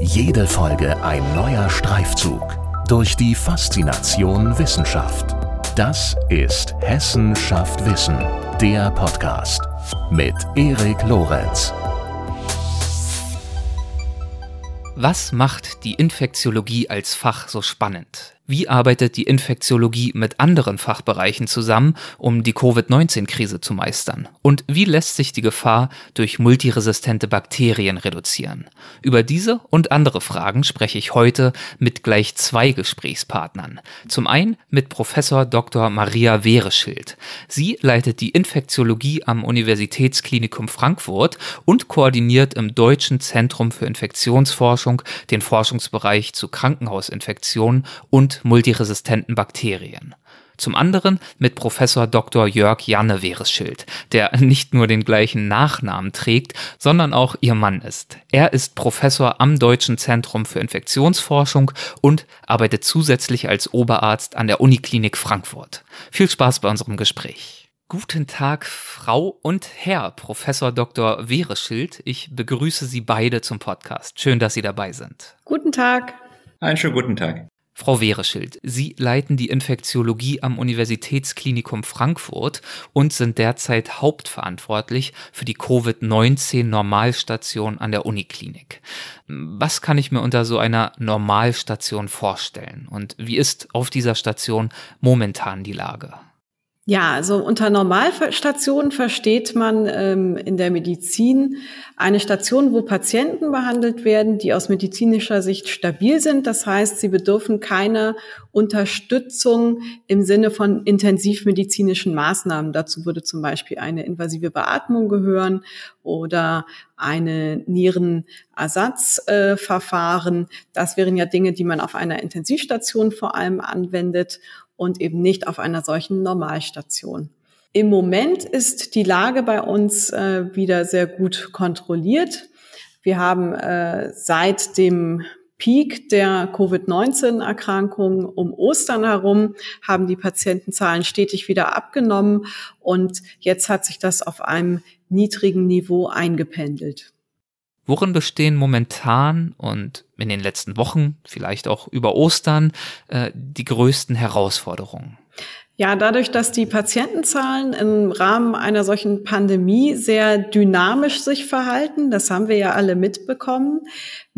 Jede Folge ein neuer Streifzug durch die Faszination Wissenschaft. Das ist Hessen schafft Wissen, der Podcast mit Erik Lorenz. Was macht die Infektiologie als Fach so spannend? Wie arbeitet die Infektiologie mit anderen Fachbereichen zusammen, um die Covid-19-Krise zu meistern? Und wie lässt sich die Gefahr durch multiresistente Bakterien reduzieren? Über diese und andere Fragen spreche ich heute mit gleich zwei Gesprächspartnern. Zum einen mit Professor Dr. Maria Wehreschild. Sie leitet die Infektiologie am Universitätsklinikum Frankfurt und koordiniert im Deutschen Zentrum für Infektionsforschung den Forschungsbereich zu Krankenhausinfektionen und multiresistenten Bakterien. Zum anderen mit Professor Dr. Jörg Janne Wehreschild, der nicht nur den gleichen Nachnamen trägt, sondern auch ihr Mann ist. Er ist Professor am Deutschen Zentrum für Infektionsforschung und arbeitet zusätzlich als Oberarzt an der Uniklinik Frankfurt. Viel Spaß bei unserem Gespräch. Guten Tag, Frau und Herr Professor Dr. Wehreschild. Ich begrüße Sie beide zum Podcast. Schön, dass Sie dabei sind. Guten Tag. Einen schönen guten Tag. Frau Wehreschild, Sie leiten die Infektiologie am Universitätsklinikum Frankfurt und sind derzeit hauptverantwortlich für die Covid-19-Normalstation an der Uniklinik. Was kann ich mir unter so einer Normalstation vorstellen und wie ist auf dieser Station momentan die Lage? Ja, also unter Normalstationen versteht man ähm, in der Medizin eine Station, wo Patienten behandelt werden, die aus medizinischer Sicht stabil sind. Das heißt, sie bedürfen keiner Unterstützung im Sinne von intensivmedizinischen Maßnahmen. Dazu würde zum Beispiel eine invasive Beatmung gehören oder eine Nierenersatzverfahren. Äh, das wären ja Dinge, die man auf einer Intensivstation vor allem anwendet und eben nicht auf einer solchen Normalstation. Im Moment ist die Lage bei uns äh, wieder sehr gut kontrolliert. Wir haben äh, seit dem Peak der Covid-19-Erkrankung um Ostern herum haben die Patientenzahlen stetig wieder abgenommen und jetzt hat sich das auf einem niedrigen Niveau eingependelt. Worin bestehen momentan und in den letzten Wochen, vielleicht auch über Ostern, äh, die größten Herausforderungen? Ja, dadurch, dass die Patientenzahlen im Rahmen einer solchen Pandemie sehr dynamisch sich verhalten, das haben wir ja alle mitbekommen,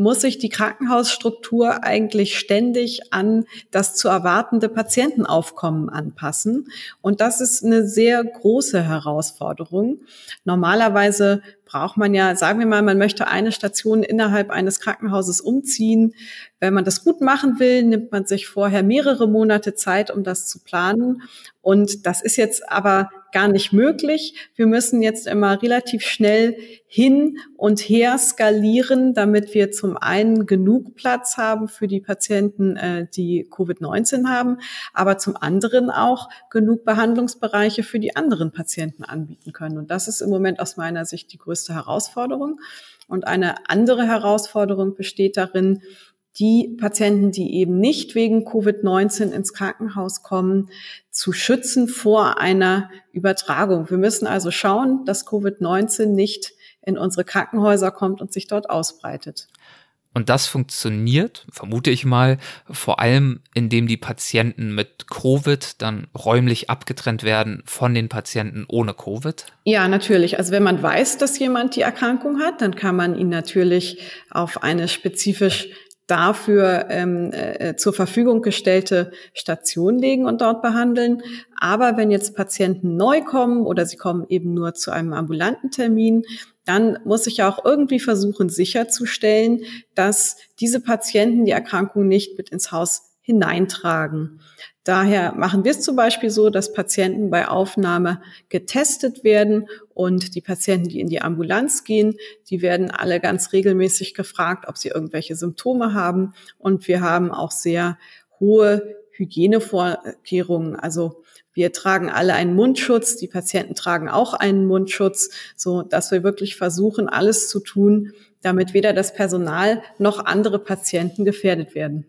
muss sich die Krankenhausstruktur eigentlich ständig an das zu erwartende Patientenaufkommen anpassen. Und das ist eine sehr große Herausforderung. Normalerweise braucht man ja, sagen wir mal, man möchte eine Station innerhalb eines Krankenhauses umziehen. Wenn man das gut machen will, nimmt man sich vorher mehrere Monate Zeit, um das zu planen. Und das ist jetzt aber gar nicht möglich. Wir müssen jetzt immer relativ schnell hin und her skalieren, damit wir zum einen genug Platz haben für die Patienten, äh, die Covid-19 haben, aber zum anderen auch genug Behandlungsbereiche für die anderen Patienten anbieten können. Und das ist im Moment aus meiner Sicht die größte Herausforderung. Und eine andere Herausforderung besteht darin, die Patienten, die eben nicht wegen Covid-19 ins Krankenhaus kommen, zu schützen vor einer Übertragung. Wir müssen also schauen, dass Covid-19 nicht in unsere Krankenhäuser kommt und sich dort ausbreitet. Und das funktioniert, vermute ich mal, vor allem, indem die Patienten mit Covid dann räumlich abgetrennt werden von den Patienten ohne Covid? Ja, natürlich. Also wenn man weiß, dass jemand die Erkrankung hat, dann kann man ihn natürlich auf eine spezifisch dafür ähm, äh, zur Verfügung gestellte Station legen und dort behandeln. Aber wenn jetzt Patienten neu kommen oder sie kommen eben nur zu einem ambulanten Termin, dann muss ich auch irgendwie versuchen sicherzustellen, dass diese Patienten die Erkrankung nicht mit ins Haus hineintragen. Daher machen wir es zum Beispiel so, dass Patienten bei Aufnahme getestet werden und die Patienten, die in die Ambulanz gehen, die werden alle ganz regelmäßig gefragt, ob sie irgendwelche Symptome haben. Und wir haben auch sehr hohe Hygienevorkehrungen. Also wir tragen alle einen Mundschutz, die Patienten tragen auch einen Mundschutz, so dass wir wirklich versuchen, alles zu tun, damit weder das Personal noch andere Patienten gefährdet werden.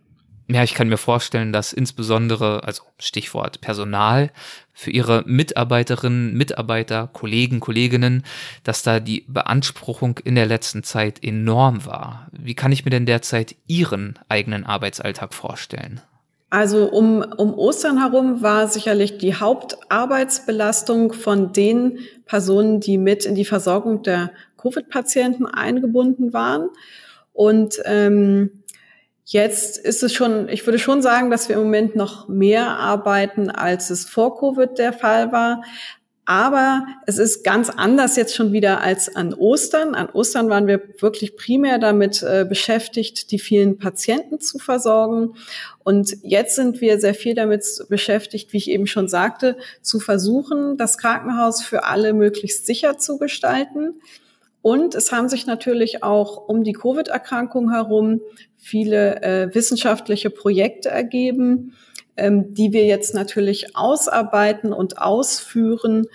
Ja, ich kann mir vorstellen, dass insbesondere, also Stichwort Personal, für ihre Mitarbeiterinnen, Mitarbeiter, Kollegen, Kolleginnen, dass da die Beanspruchung in der letzten Zeit enorm war. Wie kann ich mir denn derzeit Ihren eigenen Arbeitsalltag vorstellen? Also um, um Ostern herum war sicherlich die Hauptarbeitsbelastung von den Personen, die mit in die Versorgung der Covid-Patienten eingebunden waren. Und ähm, Jetzt ist es schon, ich würde schon sagen, dass wir im Moment noch mehr arbeiten, als es vor Covid der Fall war. Aber es ist ganz anders jetzt schon wieder als an Ostern. An Ostern waren wir wirklich primär damit äh, beschäftigt, die vielen Patienten zu versorgen. Und jetzt sind wir sehr viel damit beschäftigt, wie ich eben schon sagte, zu versuchen, das Krankenhaus für alle möglichst sicher zu gestalten. Und es haben sich natürlich auch um die Covid-Erkrankung herum viele äh, wissenschaftliche Projekte ergeben, ähm, die wir jetzt natürlich ausarbeiten und ausführen.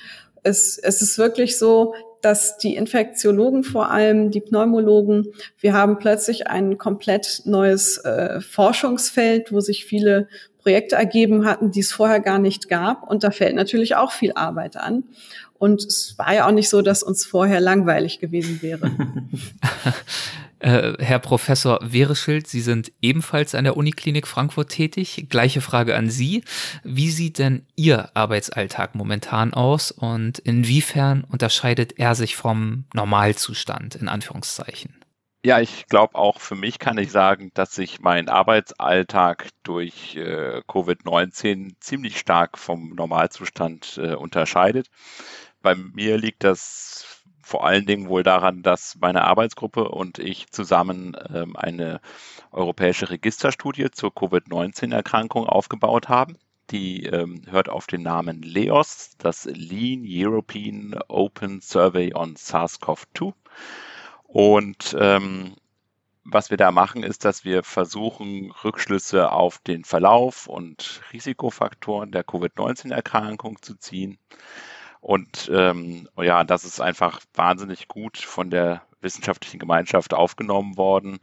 Es, es ist wirklich so, dass die Infektiologen vor allem, die Pneumologen, wir haben plötzlich ein komplett neues äh, Forschungsfeld, wo sich viele Projekte ergeben hatten, die es vorher gar nicht gab. Und da fällt natürlich auch viel Arbeit an. Und es war ja auch nicht so, dass uns vorher langweilig gewesen wäre. Äh, Herr Professor Wehreschild, Sie sind ebenfalls an der Uniklinik Frankfurt tätig. Gleiche Frage an Sie. Wie sieht denn Ihr Arbeitsalltag momentan aus und inwiefern unterscheidet er sich vom Normalzustand in Anführungszeichen? Ja, ich glaube auch für mich kann ich sagen, dass sich mein Arbeitsalltag durch äh, Covid-19 ziemlich stark vom Normalzustand äh, unterscheidet. Bei mir liegt das vor allen Dingen wohl daran, dass meine Arbeitsgruppe und ich zusammen ähm, eine europäische Registerstudie zur Covid-19-Erkrankung aufgebaut haben. Die ähm, hört auf den Namen LEOS, das Lean European Open Survey on SARS-CoV-2. Und ähm, was wir da machen, ist, dass wir versuchen, Rückschlüsse auf den Verlauf und Risikofaktoren der Covid-19-Erkrankung zu ziehen. Und ähm, ja, das ist einfach wahnsinnig gut von der wissenschaftlichen Gemeinschaft aufgenommen worden.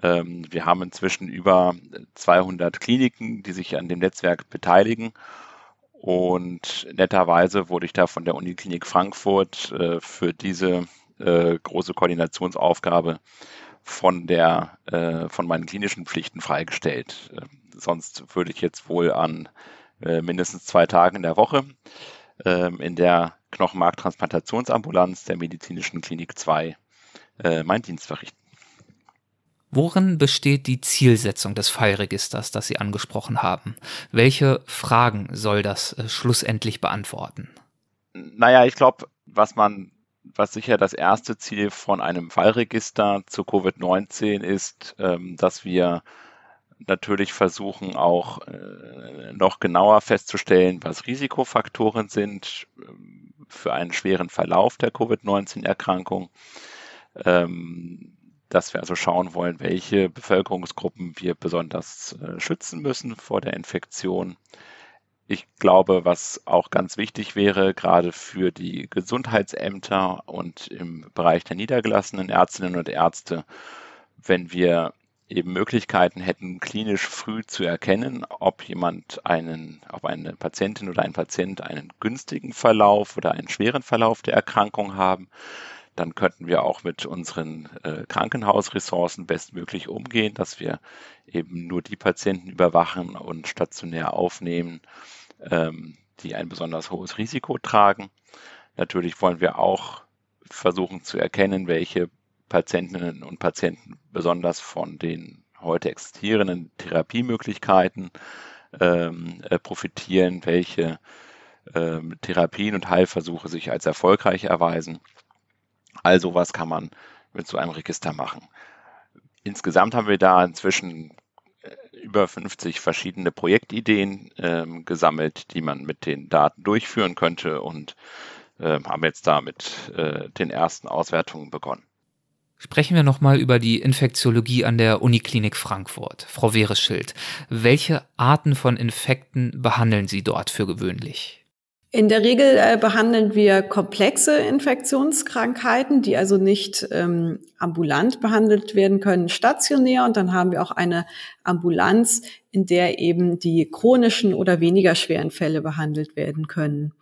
Ähm, wir haben inzwischen über 200 Kliniken, die sich an dem Netzwerk beteiligen. Und netterweise wurde ich da von der Uniklinik Frankfurt äh, für diese äh, große Koordinationsaufgabe von der äh, von meinen klinischen Pflichten freigestellt. Äh, sonst würde ich jetzt wohl an äh, mindestens zwei Tagen in der Woche ähm, in der Knochenmarktransplantationsambulanz der Medizinischen Klinik 2 äh, meinen Dienst verrichten. Worin besteht die Zielsetzung des Fallregisters, das Sie angesprochen haben? Welche Fragen soll das äh, schlussendlich beantworten? Naja, ich glaube, was man, was sicher das erste Ziel von einem Fallregister zu Covid-19 ist, ähm, dass wir natürlich versuchen auch äh, noch genauer festzustellen, was Risikofaktoren sind ähm, für einen schweren Verlauf der Covid-19-Erkrankung. Ähm, dass wir also schauen wollen, welche Bevölkerungsgruppen wir besonders äh, schützen müssen vor der Infektion. Ich glaube, was auch ganz wichtig wäre, gerade für die Gesundheitsämter und im Bereich der niedergelassenen Ärztinnen und Ärzte, wenn wir eben Möglichkeiten hätten, klinisch früh zu erkennen, ob jemand einen, ob eine Patientin oder ein Patient einen günstigen Verlauf oder einen schweren Verlauf der Erkrankung haben, dann könnten wir auch mit unseren äh, Krankenhausressourcen bestmöglich umgehen, dass wir eben nur die Patienten überwachen und stationär aufnehmen, ähm, die ein besonders hohes Risiko tragen. Natürlich wollen wir auch versuchen zu erkennen, welche Patientinnen und Patienten besonders von den heute existierenden Therapiemöglichkeiten ähm, äh, profitieren, welche ähm, Therapien und Heilversuche sich als erfolgreich erweisen. Also was kann man mit so einem Register machen? Insgesamt haben wir da inzwischen äh, über 50 verschiedene Projektideen ähm, gesammelt, die man mit den Daten durchführen könnte und äh, haben jetzt da mit äh, den ersten Auswertungen begonnen. Sprechen wir nochmal über die Infektiologie an der Uniklinik Frankfurt. Frau Wehreschild, welche Arten von Infekten behandeln Sie dort für gewöhnlich? In der Regel äh, behandeln wir komplexe Infektionskrankheiten, die also nicht ähm, ambulant behandelt werden können, stationär. Und dann haben wir auch eine Ambulanz, in der eben die chronischen oder weniger schweren Fälle behandelt werden können.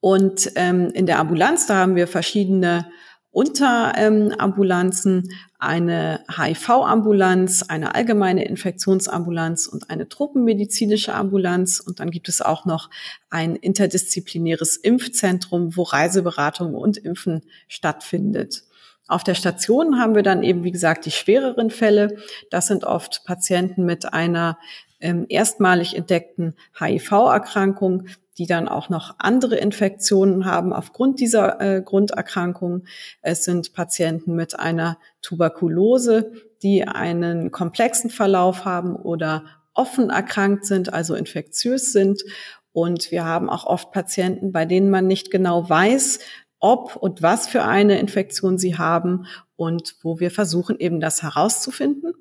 Und ähm, in der Ambulanz, da haben wir verschiedene Unterambulanzen, ähm, eine HIV-Ambulanz, eine allgemeine Infektionsambulanz und eine truppenmedizinische Ambulanz. Und dann gibt es auch noch ein interdisziplinäres Impfzentrum, wo Reiseberatung und Impfen stattfindet. Auf der Station haben wir dann eben, wie gesagt, die schwereren Fälle. Das sind oft Patienten mit einer ähm, erstmalig entdeckten HIV-Erkrankung, die dann auch noch andere Infektionen haben aufgrund dieser äh, Grunderkrankung. Es sind Patienten mit einer Tuberkulose, die einen komplexen Verlauf haben oder offen erkrankt sind, also infektiös sind. Und wir haben auch oft Patienten, bei denen man nicht genau weiß, ob und was für eine Infektion sie haben und wo wir versuchen eben das herauszufinden.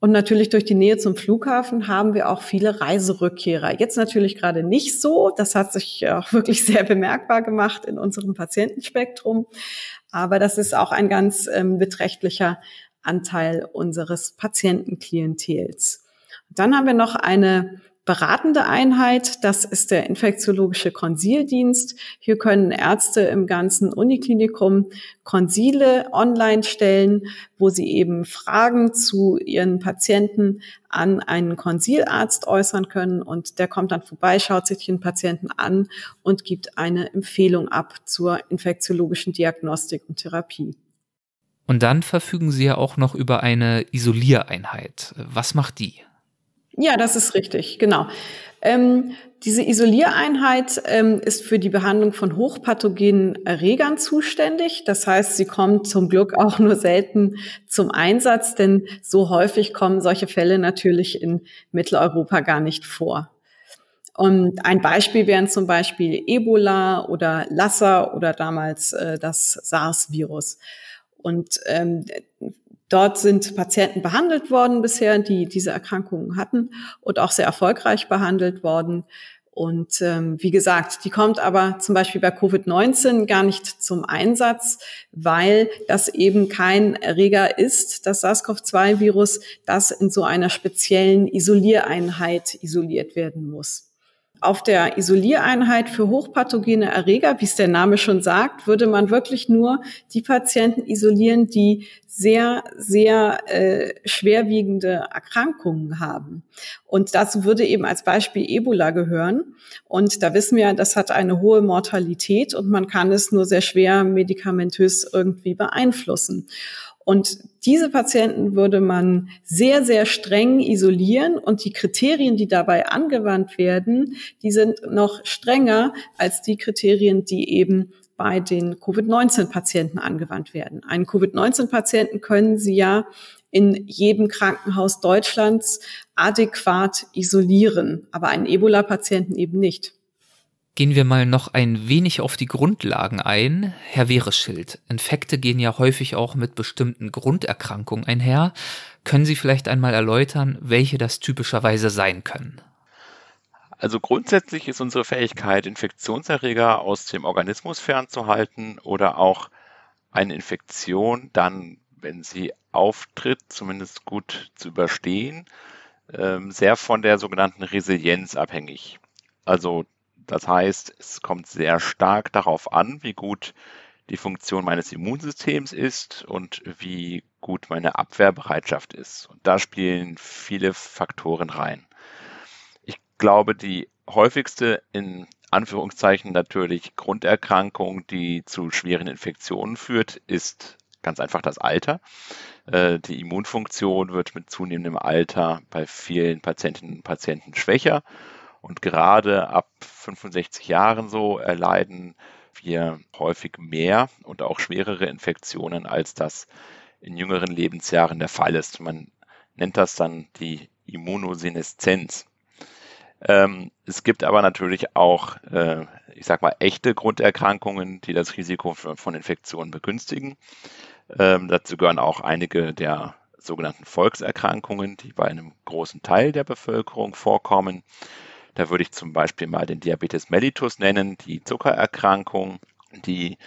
Und natürlich durch die Nähe zum Flughafen haben wir auch viele Reiserückkehrer. Jetzt natürlich gerade nicht so. Das hat sich auch wirklich sehr bemerkbar gemacht in unserem Patientenspektrum. Aber das ist auch ein ganz ähm, beträchtlicher Anteil unseres Patientenklientels. Dann haben wir noch eine beratende Einheit. Das ist der infektiologische Konsildienst. Hier können Ärzte im ganzen Uniklinikum Konsile online stellen, wo sie eben Fragen zu ihren Patienten an einen Konsilarzt äußern können und der kommt dann vorbei, schaut sich den Patienten an und gibt eine Empfehlung ab zur infektiologischen Diagnostik und Therapie. Und dann verfügen Sie ja auch noch über eine Isoliereinheit. Was macht die? Ja, das ist richtig, genau. Ähm, diese Isoliereinheit ähm, ist für die Behandlung von hochpathogenen Erregern zuständig. Das heißt, sie kommt zum Glück auch nur selten zum Einsatz, denn so häufig kommen solche Fälle natürlich in Mitteleuropa gar nicht vor. Und ein Beispiel wären zum Beispiel Ebola oder Lassa oder damals äh, das SARS-Virus. Und ähm, Dort sind Patienten behandelt worden bisher, die diese Erkrankungen hatten und auch sehr erfolgreich behandelt worden. Und ähm, wie gesagt, die kommt aber zum Beispiel bei Covid-19 gar nicht zum Einsatz, weil das eben kein Erreger ist, das SARS-CoV-2-Virus, das in so einer speziellen Isoliereinheit isoliert werden muss. Auf der Isoliereinheit für hochpathogene Erreger, wie es der Name schon sagt, würde man wirklich nur die Patienten isolieren, die sehr, sehr äh, schwerwiegende Erkrankungen haben. Und dazu würde eben als Beispiel Ebola gehören. Und da wissen wir, das hat eine hohe Mortalität und man kann es nur sehr schwer medikamentös irgendwie beeinflussen. Und diese Patienten würde man sehr, sehr streng isolieren und die Kriterien, die dabei angewandt werden, die sind noch strenger als die Kriterien, die eben bei den Covid-19-Patienten angewandt werden. Einen Covid-19-Patienten können Sie ja in jedem Krankenhaus Deutschlands adäquat isolieren, aber einen Ebola-Patienten eben nicht. Gehen wir mal noch ein wenig auf die Grundlagen ein. Herr Wehreschild, Infekte gehen ja häufig auch mit bestimmten Grunderkrankungen einher. Können Sie vielleicht einmal erläutern, welche das typischerweise sein können? Also grundsätzlich ist unsere Fähigkeit, Infektionserreger aus dem Organismus fernzuhalten oder auch eine Infektion dann, wenn sie auftritt, zumindest gut zu überstehen, ähm, sehr von der sogenannten Resilienz abhängig. Also das heißt, es kommt sehr stark darauf an, wie gut die Funktion meines Immunsystems ist und wie gut meine Abwehrbereitschaft ist. Und da spielen viele Faktoren rein. Ich glaube, die häufigste in Anführungszeichen natürlich Grunderkrankung, die zu schweren Infektionen führt, ist ganz einfach das Alter. Äh, die Immunfunktion wird mit zunehmendem Alter bei vielen Patientinnen und Patienten schwächer und gerade ab 65 Jahren so erleiden wir häufig mehr und auch schwerere Infektionen, als das in jüngeren Lebensjahren der Fall ist. Man nennt das dann die Immunoseneszenz. Ähm, es gibt aber natürlich auch, äh, ich sag mal, echte Grunderkrankungen, die das Risiko von Infektionen begünstigen. Ähm, dazu gehören auch einige der sogenannten Volkserkrankungen, die bei einem großen Teil der Bevölkerung vorkommen. Da würde ich zum Beispiel mal den Diabetes mellitus nennen, die Zuckererkrankung, die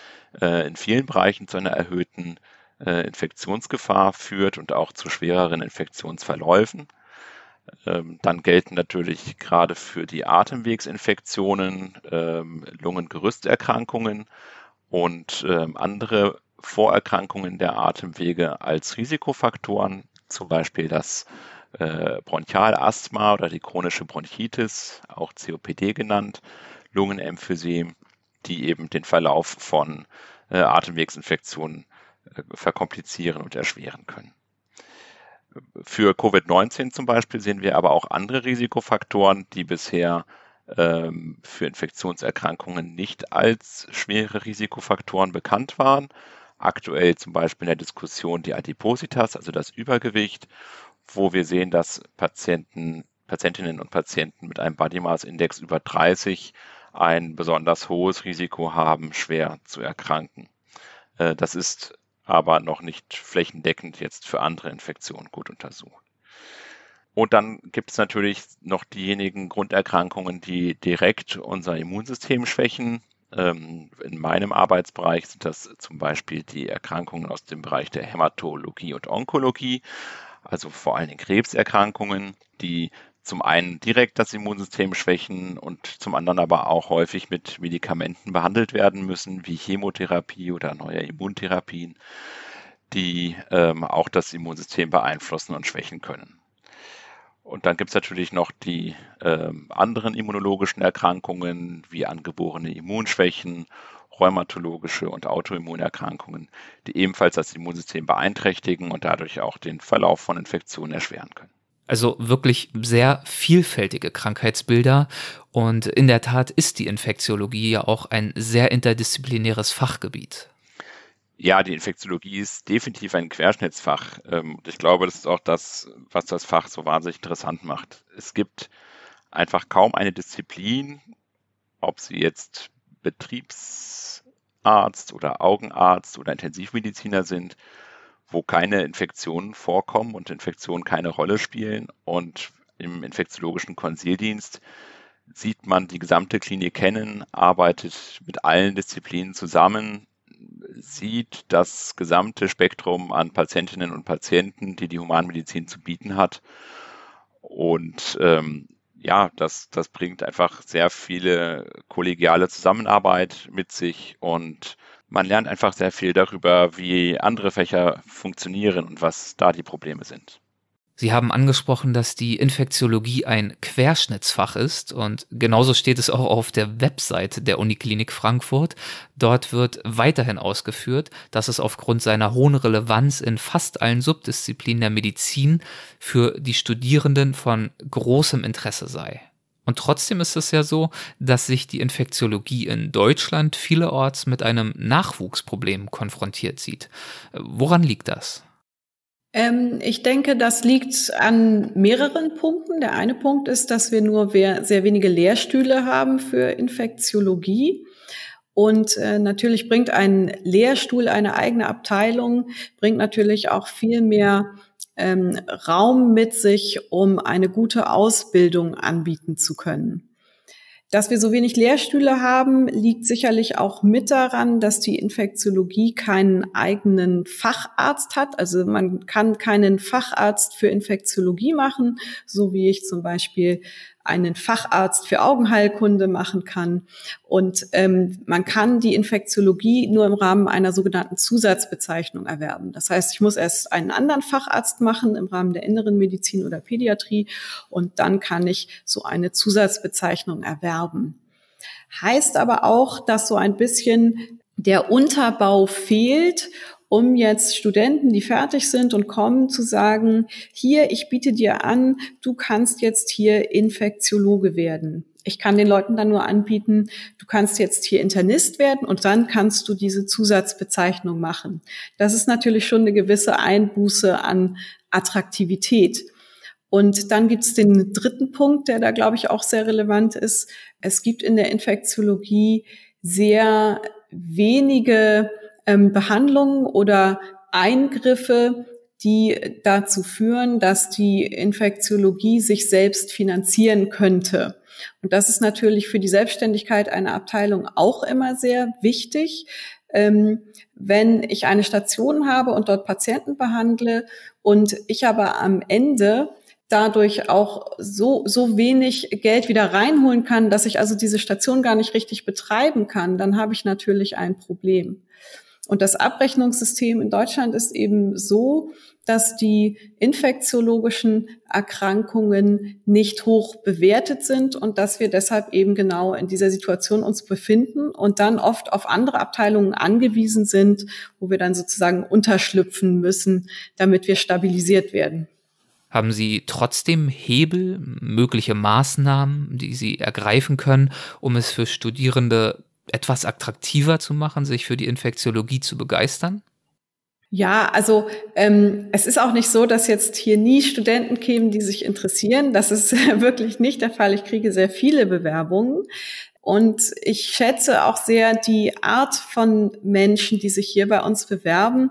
äh, in vielen Bereichen zu einer erhöhten äh, Infektionsgefahr führt und auch zu schwereren Infektionsverläufen. Ähm, dann gelten natürlich gerade für die Atemwegsinfektionen, ähm, Lungengerüsterkrankungen und ähm, andere Vorerkrankungen der Atemwege als Risikofaktoren, zum Beispiel das äh, Bronchialasthma oder die chronische Bronchitis, auch COPD genannt, Lungenemphysem, die eben den Verlauf von äh, Atemwegsinfektionen äh, verkomplizieren und erschweren können. Für Covid-19 zum Beispiel sehen wir aber auch andere Risikofaktoren, die bisher ähm, für Infektionserkrankungen nicht als schwere Risikofaktoren bekannt waren. Aktuell zum Beispiel in der Diskussion die Adipositas, also das Übergewicht, wo wir sehen, dass Patienten, Patientinnen und Patienten mit einem Body Mass Index über 30 ein besonders hohes Risiko haben, schwer zu erkranken. Äh, das ist aber noch nicht flächendeckend jetzt für andere Infektionen gut untersucht. Und dann gibt es natürlich noch diejenigen Grunderkrankungen, die direkt unser Immunsystem schwächen. Ähm, in meinem Arbeitsbereich sind das zum Beispiel die Erkrankungen aus dem Bereich der Hämatologie und Onkologie, also vor allen Dingen Krebserkrankungen, die zum einen direkt das Immunsystem schwächen und zum anderen aber auch häufig mit Medikamenten behandelt werden müssen, wie Chemotherapie oder neue Immuntherapien, die ähm, auch das Immunsystem beeinflussen und schwächen können. Und dann gibt es natürlich noch die äh, anderen immunologischen Erkrankungen wie angeborene Immunschwächen, rheumatologische und Autoimmunerkrankungen, die ebenfalls das Immunsystem beeinträchtigen und dadurch auch den Verlauf von Infektionen erschweren können. Also wirklich sehr vielfältige Krankheitsbilder. Und in der Tat ist die Infektiologie ja auch ein sehr interdisziplinäres Fachgebiet. Ja, die Infektiologie ist definitiv ein Querschnittsfach. Ähm, und ich glaube, das ist auch das, was das Fach so wahnsinnig interessant macht. Es gibt einfach kaum eine Disziplin, ob sie jetzt Betriebsarzt oder Augenarzt oder Intensivmediziner sind, wo keine Infektionen vorkommen und Infektionen keine Rolle spielen. Und im infektiologischen Konsildienst sieht man die gesamte Klinik kennen, arbeitet mit allen Disziplinen zusammen, sieht das gesamte Spektrum an Patientinnen und Patienten, die die Humanmedizin zu bieten hat. Und ähm, ja, das, das bringt einfach sehr viele kollegiale Zusammenarbeit mit sich und man lernt einfach sehr viel darüber, wie andere Fächer funktionieren und was da die Probleme sind. Sie haben angesprochen, dass die Infektiologie ein Querschnittsfach ist und genauso steht es auch auf der Website der Uniklinik Frankfurt. Dort wird weiterhin ausgeführt, dass es aufgrund seiner hohen Relevanz in fast allen Subdisziplinen der Medizin für die Studierenden von großem Interesse sei. Und trotzdem ist es ja so, dass sich die Infektiologie in Deutschland vielerorts mit einem Nachwuchsproblem konfrontiert sieht. Woran liegt das? Ähm, ich denke, das liegt an mehreren Punkten. Der eine Punkt ist, dass wir nur sehr wenige Lehrstühle haben für Infektiologie. Und äh, natürlich bringt ein Lehrstuhl, eine eigene Abteilung, bringt natürlich auch viel mehr ähm, Raum mit sich, um eine gute Ausbildung anbieten zu können. Dass wir so wenig Lehrstühle haben, liegt sicherlich auch mit daran, dass die Infektiologie keinen eigenen Facharzt hat. Also man kann keinen Facharzt für Infektiologie machen, so wie ich zum Beispiel einen Facharzt für Augenheilkunde machen kann. Und ähm, man kann die Infektiologie nur im Rahmen einer sogenannten Zusatzbezeichnung erwerben. Das heißt, ich muss erst einen anderen Facharzt machen im Rahmen der inneren Medizin oder Pädiatrie und dann kann ich so eine Zusatzbezeichnung erwerben. Heißt aber auch, dass so ein bisschen der Unterbau fehlt um jetzt Studenten, die fertig sind und kommen, zu sagen, hier, ich biete dir an, du kannst jetzt hier Infektiologe werden. Ich kann den Leuten dann nur anbieten, du kannst jetzt hier Internist werden und dann kannst du diese Zusatzbezeichnung machen. Das ist natürlich schon eine gewisse Einbuße an Attraktivität. Und dann gibt es den dritten Punkt, der da, glaube ich, auch sehr relevant ist. Es gibt in der Infektiologie sehr wenige ähm, Behandlungen oder Eingriffe, die dazu führen, dass die Infektiologie sich selbst finanzieren könnte. Und das ist natürlich für die Selbstständigkeit einer Abteilung auch immer sehr wichtig. Ähm, wenn ich eine Station habe und dort Patienten behandle und ich aber am Ende dadurch auch so, so wenig Geld wieder reinholen kann, dass ich also diese Station gar nicht richtig betreiben kann, dann habe ich natürlich ein Problem. Und das Abrechnungssystem in Deutschland ist eben so, dass die infektiologischen Erkrankungen nicht hoch bewertet sind und dass wir deshalb eben genau in dieser Situation uns befinden und dann oft auf andere Abteilungen angewiesen sind, wo wir dann sozusagen unterschlüpfen müssen, damit wir stabilisiert werden. Haben Sie trotzdem Hebel, mögliche Maßnahmen, die Sie ergreifen können, um es für Studierende etwas attraktiver zu machen, sich für die Infektiologie zu begeistern? Ja, also ähm, es ist auch nicht so, dass jetzt hier nie Studenten kämen, die sich interessieren. Das ist wirklich nicht der Fall. Ich kriege sehr viele Bewerbungen. Und ich schätze auch sehr die Art von Menschen, die sich hier bei uns bewerben.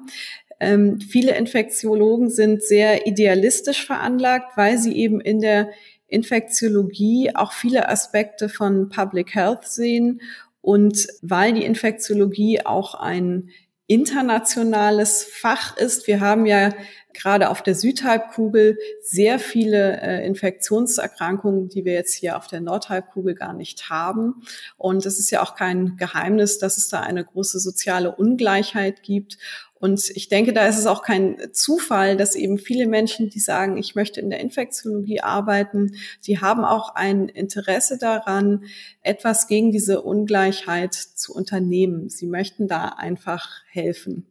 Ähm, viele Infektiologen sind sehr idealistisch veranlagt, weil sie eben in der Infektiologie auch viele Aspekte von Public Health sehen und weil die Infektiologie auch ein internationales Fach ist. Wir haben ja gerade auf der Südhalbkugel sehr viele äh, Infektionserkrankungen, die wir jetzt hier auf der Nordhalbkugel gar nicht haben. Und es ist ja auch kein Geheimnis, dass es da eine große soziale Ungleichheit gibt. Und ich denke, da ist es auch kein Zufall, dass eben viele Menschen, die sagen, ich möchte in der Infektiologie arbeiten, sie haben auch ein Interesse daran, etwas gegen diese Ungleichheit zu unternehmen. Sie möchten da einfach helfen.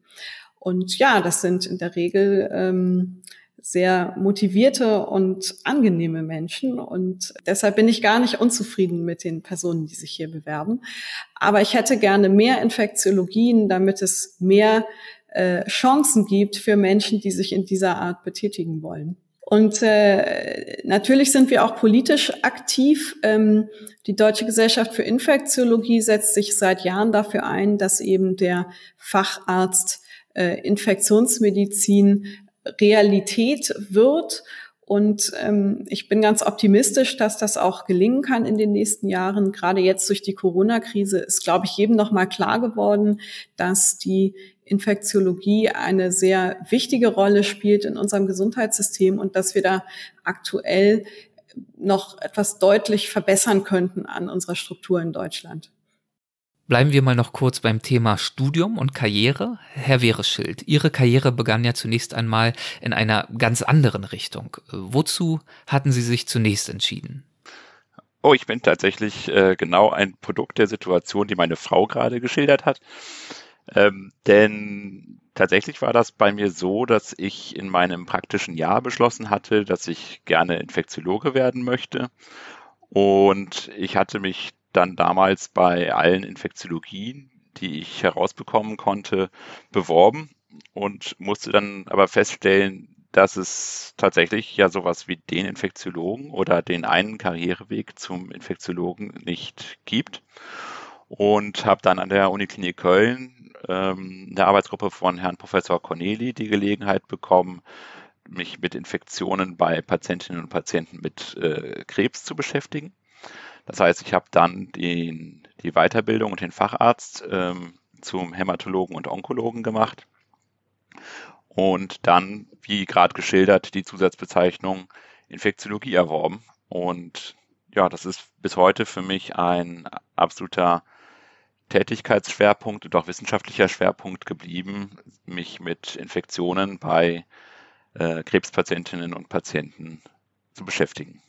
Und ja, das sind in der Regel ähm, sehr motivierte und angenehme Menschen. Und deshalb bin ich gar nicht unzufrieden mit den Personen, die sich hier bewerben. Aber ich hätte gerne mehr Infektiologien, damit es mehr äh, Chancen gibt für Menschen, die sich in dieser Art betätigen wollen. Und äh, natürlich sind wir auch politisch aktiv. Ähm, die Deutsche Gesellschaft für Infektiologie setzt sich seit Jahren dafür ein, dass eben der Facharzt äh, Infektionsmedizin Realität wird. Und ähm, ich bin ganz optimistisch, dass das auch gelingen kann in den nächsten Jahren. Gerade jetzt durch die Corona-Krise ist, glaube ich, jedem noch mal klar geworden, dass die Infektiologie eine sehr wichtige Rolle spielt in unserem Gesundheitssystem und dass wir da aktuell noch etwas deutlich verbessern könnten an unserer Struktur in Deutschland. Bleiben wir mal noch kurz beim Thema Studium und Karriere. Herr Wehreschild, Ihre Karriere begann ja zunächst einmal in einer ganz anderen Richtung. Wozu hatten Sie sich zunächst entschieden? Oh, ich bin tatsächlich äh, genau ein Produkt der Situation, die meine Frau gerade geschildert hat. Ähm, denn tatsächlich war das bei mir so, dass ich in meinem praktischen Jahr beschlossen hatte, dass ich gerne Infektiologe werden möchte. Und ich hatte mich dann damals bei allen Infektiologien, die ich herausbekommen konnte, beworben und musste dann aber feststellen, dass es tatsächlich ja sowas wie den Infektiologen oder den einen Karriereweg zum Infektiologen nicht gibt. Und habe dann an der Uniklinik Köln ähm, in der Arbeitsgruppe von Herrn Professor Corneli die Gelegenheit bekommen, mich mit Infektionen bei Patientinnen und Patienten mit äh, Krebs zu beschäftigen. Das heißt, ich habe dann den, die Weiterbildung und den Facharzt ähm, zum Hämatologen und Onkologen gemacht und dann, wie gerade geschildert, die Zusatzbezeichnung Infektiologie erworben. Und ja, das ist bis heute für mich ein absoluter Tätigkeitsschwerpunkt und auch wissenschaftlicher Schwerpunkt geblieben, mich mit Infektionen bei äh, Krebspatientinnen und Patienten zu beschäftigen.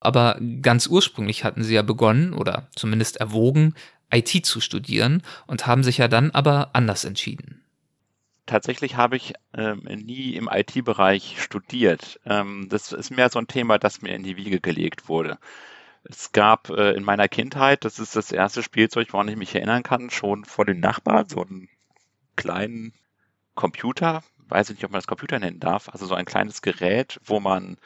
Aber ganz ursprünglich hatten sie ja begonnen oder zumindest erwogen, IT zu studieren und haben sich ja dann aber anders entschieden. Tatsächlich habe ich ähm, nie im IT-Bereich studiert. Ähm, das ist mehr so ein Thema, das mir in die Wiege gelegt wurde. Es gab äh, in meiner Kindheit, das ist das erste Spielzeug, woran ich mich erinnern kann, schon vor den Nachbarn so einen kleinen Computer, weiß ich nicht, ob man das Computer nennen darf, also so ein kleines Gerät, wo man,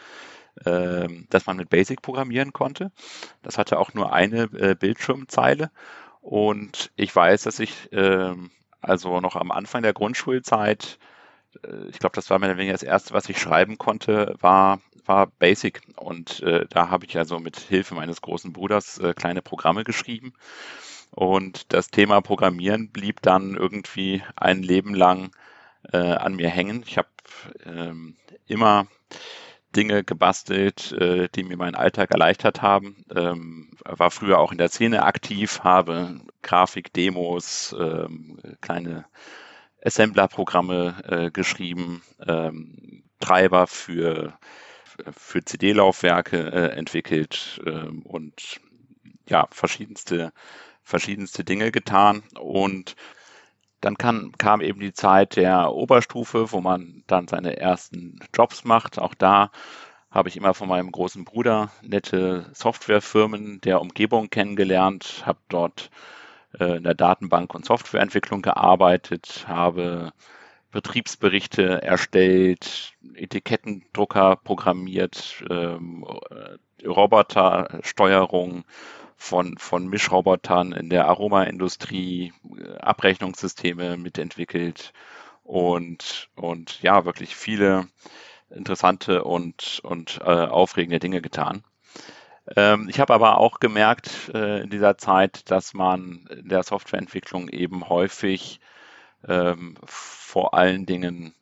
äh, das man mit Basic programmieren konnte. Das hatte auch nur eine äh, Bildschirmzeile und ich weiß, dass ich äh, also noch am Anfang der Grundschulzeit äh, ich glaube, das war oder weniger das erste, was ich schreiben konnte, war, war Basic. Und äh, da habe ich also mit Hilfe meines großen Bruders äh, kleine Programme geschrieben. Und das Thema Programmieren blieb dann irgendwie ein Leben lang äh, an mir hängen. Ich habe ähm, immer Dinge gebastelt, äh, die mir meinen Alltag erleichtert haben. Ähm, war früher auch in der Szene aktiv, habe Grafik-Demos, ähm, kleine Assembler-Programme äh, geschrieben, ähm, Treiber für, für CD-Laufwerke äh, entwickelt ähm, und ja, verschiedenste, verschiedenste Dinge getan. Und dann kann, kam eben die Zeit der Oberstufe, wo man dann seine ersten Jobs macht. Auch da habe ich immer von meinem großen Bruder nette Softwarefirmen der Umgebung kennengelernt, habe dort äh, in der Datenbank und Softwareentwicklung gearbeitet, habe Betriebsberichte erstellt, Etikettendrucker programmiert, ähm, Robotersteuerung von, von Mischrobotern in der Aromaindustrie, Abrechnungssysteme mitentwickelt und, und ja, wirklich viele interessante und, und äh, aufregende Dinge getan. Ähm, ich habe aber auch gemerkt äh, in dieser Zeit, dass man in der Softwareentwicklung eben häufig ähm, vor allen Dingen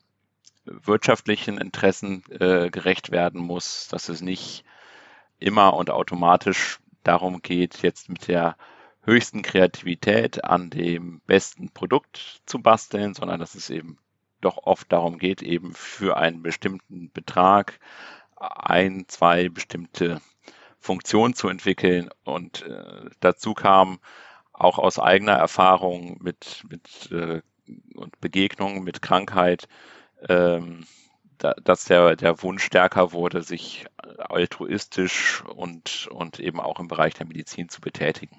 wirtschaftlichen Interessen äh, gerecht werden muss, dass es nicht immer und automatisch darum geht, jetzt mit der höchsten Kreativität an dem besten Produkt zu basteln, sondern dass es eben doch oft darum geht, eben für einen bestimmten Betrag ein, zwei bestimmte Funktion zu entwickeln. Und äh, dazu kam auch aus eigener Erfahrung mit, mit äh, und Begegnungen mit Krankheit, ähm, da, dass der, der Wunsch stärker wurde, sich altruistisch und, und eben auch im Bereich der Medizin zu betätigen.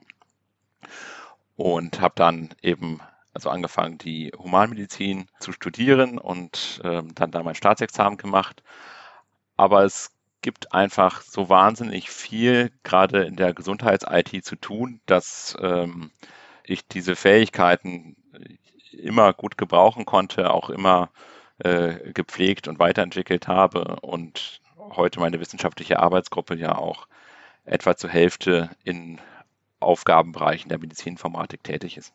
Und habe dann eben also angefangen, die Humanmedizin zu studieren und ähm, dann da mein Staatsexamen gemacht. Aber es gibt einfach so wahnsinnig viel, gerade in der Gesundheits-IT zu tun, dass ähm, ich diese Fähigkeiten immer gut gebrauchen konnte, auch immer äh, gepflegt und weiterentwickelt habe und heute meine wissenschaftliche Arbeitsgruppe ja auch etwa zur Hälfte in Aufgabenbereichen der Medizininformatik tätig ist.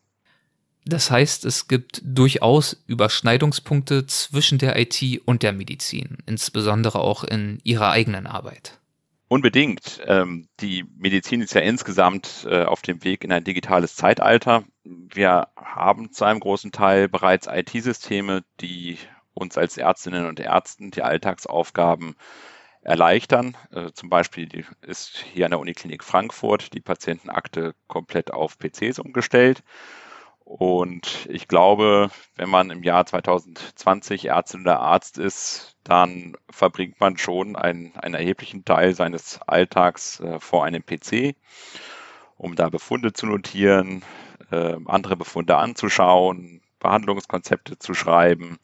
Das heißt, es gibt durchaus Überschneidungspunkte zwischen der IT und der Medizin, insbesondere auch in Ihrer eigenen Arbeit. Unbedingt. Ähm, die Medizin ist ja insgesamt äh, auf dem Weg in ein digitales Zeitalter. Wir haben zu einem großen Teil bereits IT-Systeme, die uns als Ärztinnen und Ärzten die Alltagsaufgaben erleichtern. Äh, zum Beispiel ist hier an der Uniklinik Frankfurt die Patientenakte komplett auf PCs umgestellt. Und ich glaube, wenn man im Jahr 2020 Ärztin oder Arzt ist, dann verbringt man schon einen, einen erheblichen Teil seines Alltags äh, vor einem PC, um da Befunde zu notieren, äh, andere Befunde anzuschauen, Behandlungskonzepte zu schreiben,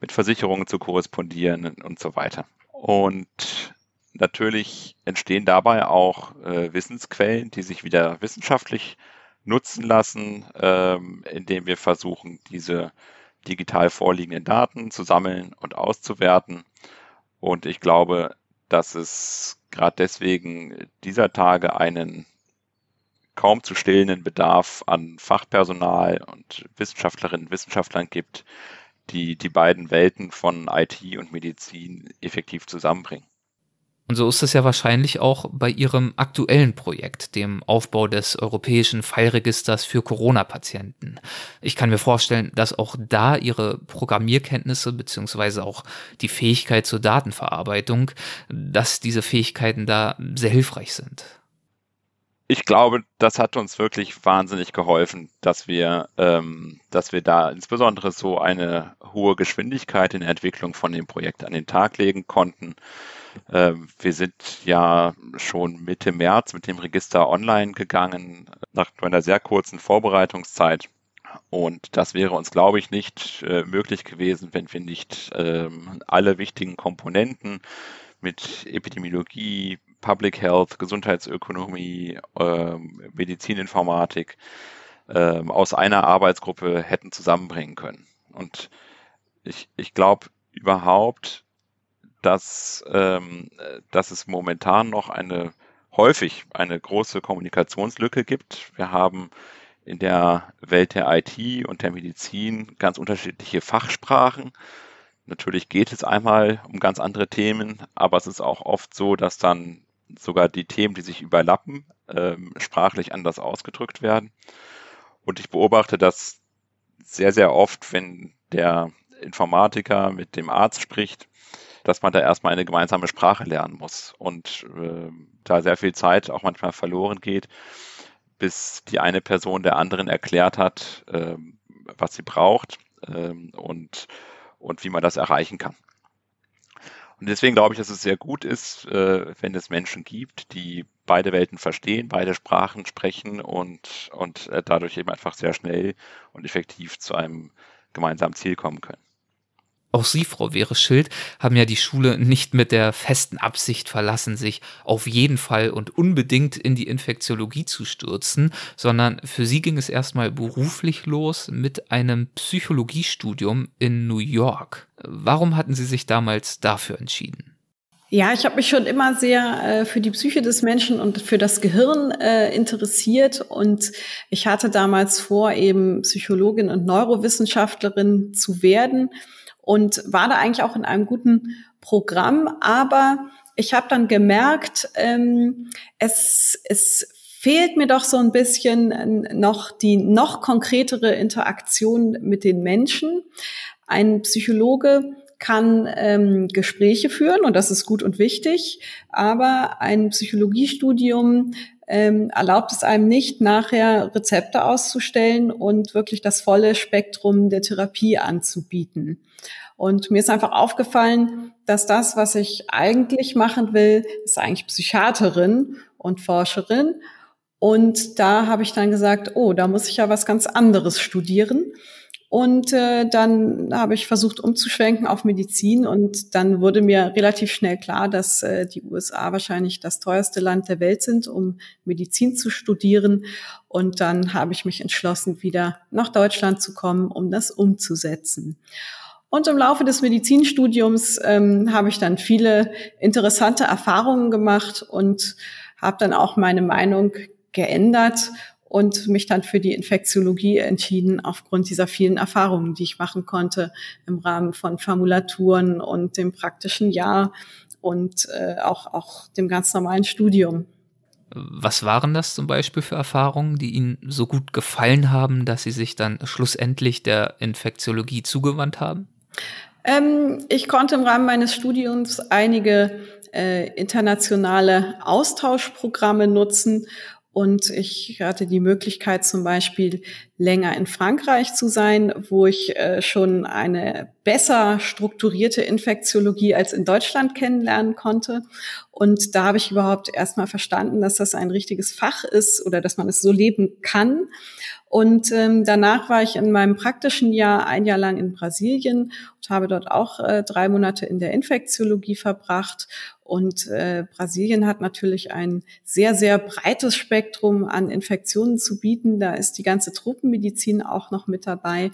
mit Versicherungen zu korrespondieren und so weiter. Und natürlich entstehen dabei auch äh, Wissensquellen, die sich wieder wissenschaftlich nutzen lassen, ähm, indem wir versuchen, diese digital vorliegenden Daten zu sammeln und auszuwerten. Und ich glaube, dass es gerade deswegen dieser Tage einen kaum zu stillenden Bedarf an Fachpersonal und Wissenschaftlerinnen und Wissenschaftlern gibt, die die beiden Welten von IT und Medizin effektiv zusammenbringen. Und so ist es ja wahrscheinlich auch bei Ihrem aktuellen Projekt, dem Aufbau des europäischen Fallregisters für Corona-Patienten. Ich kann mir vorstellen, dass auch da Ihre Programmierkenntnisse beziehungsweise auch die Fähigkeit zur Datenverarbeitung, dass diese Fähigkeiten da sehr hilfreich sind. Ich glaube, das hat uns wirklich wahnsinnig geholfen, dass wir, ähm, dass wir da insbesondere so eine hohe Geschwindigkeit in der Entwicklung von dem Projekt an den Tag legen konnten ähm, wir sind ja schon Mitte März mit dem Register online gegangen, nach einer sehr kurzen Vorbereitungszeit. Und das wäre uns, glaube ich, nicht äh, möglich gewesen, wenn wir nicht ähm, alle wichtigen Komponenten mit Epidemiologie, Public Health, Gesundheitsökonomie, ähm, Medizininformatik ähm, aus einer Arbeitsgruppe hätten zusammenbringen können. Und ich, ich glaube überhaupt, dass, ähm, dass es momentan noch eine häufig eine große Kommunikationslücke gibt. Wir haben in der Welt der IT und der Medizin ganz unterschiedliche Fachsprachen. Natürlich geht es einmal um ganz andere Themen, aber es ist auch oft so, dass dann sogar die Themen, die sich überlappen, ähm, sprachlich anders ausgedrückt werden. Und ich beobachte das sehr, sehr oft, wenn der Informatiker mit dem Arzt spricht, dass man da erstmal eine gemeinsame Sprache lernen muss und äh, da sehr viel Zeit auch manchmal verloren geht, bis die eine Person der anderen erklärt hat, äh, was sie braucht äh, und, und wie man das erreichen kann. Und deswegen glaube ich, dass es sehr gut ist, äh, wenn es Menschen gibt, die beide Welten verstehen, beide Sprachen sprechen und, und äh, dadurch eben einfach sehr schnell und effektiv zu einem gemeinsamen Ziel kommen können. Auch Sie, Frau Wehre-Schild, haben ja die Schule nicht mit der festen Absicht verlassen, sich auf jeden Fall und unbedingt in die Infektiologie zu stürzen, sondern für Sie ging es erstmal beruflich los mit einem Psychologiestudium in New York. Warum hatten Sie sich damals dafür entschieden? Ja, ich habe mich schon immer sehr äh, für die Psyche des Menschen und für das Gehirn äh, interessiert und ich hatte damals vor, eben Psychologin und Neurowissenschaftlerin zu werden und war da eigentlich auch in einem guten Programm. Aber ich habe dann gemerkt, ähm, es, es fehlt mir doch so ein bisschen noch die noch konkretere Interaktion mit den Menschen. Ein Psychologe kann ähm, Gespräche führen und das ist gut und wichtig, aber ein Psychologiestudium ähm, erlaubt es einem nicht, nachher Rezepte auszustellen und wirklich das volle Spektrum der Therapie anzubieten. Und mir ist einfach aufgefallen, dass das, was ich eigentlich machen will, ist eigentlich Psychiaterin und Forscherin. Und da habe ich dann gesagt, oh, da muss ich ja was ganz anderes studieren. Und äh, dann habe ich versucht umzuschwenken auf Medizin und dann wurde mir relativ schnell klar, dass äh, die USA wahrscheinlich das teuerste Land der Welt sind, um Medizin zu studieren. Und dann habe ich mich entschlossen, wieder nach Deutschland zu kommen, um das umzusetzen. Und im Laufe des Medizinstudiums ähm, habe ich dann viele interessante Erfahrungen gemacht und habe dann auch meine Meinung geändert und mich dann für die Infektiologie entschieden aufgrund dieser vielen Erfahrungen, die ich machen konnte im Rahmen von Formulaturen und dem praktischen Jahr und äh, auch, auch dem ganz normalen Studium. Was waren das zum Beispiel für Erfahrungen, die Ihnen so gut gefallen haben, dass Sie sich dann schlussendlich der Infektiologie zugewandt haben? Ähm, ich konnte im Rahmen meines Studiums einige äh, internationale Austauschprogramme nutzen und ich hatte die Möglichkeit zum Beispiel länger in Frankreich zu sein, wo ich äh, schon eine besser strukturierte Infektiologie als in Deutschland kennenlernen konnte. Und da habe ich überhaupt erstmal verstanden, dass das ein richtiges Fach ist oder dass man es so leben kann. Und ähm, danach war ich in meinem praktischen Jahr ein Jahr lang in Brasilien und habe dort auch äh, drei Monate in der Infektiologie verbracht. Und äh, Brasilien hat natürlich ein sehr, sehr breites Spektrum an Infektionen zu bieten. Da ist die ganze Truppenmedizin auch noch mit dabei.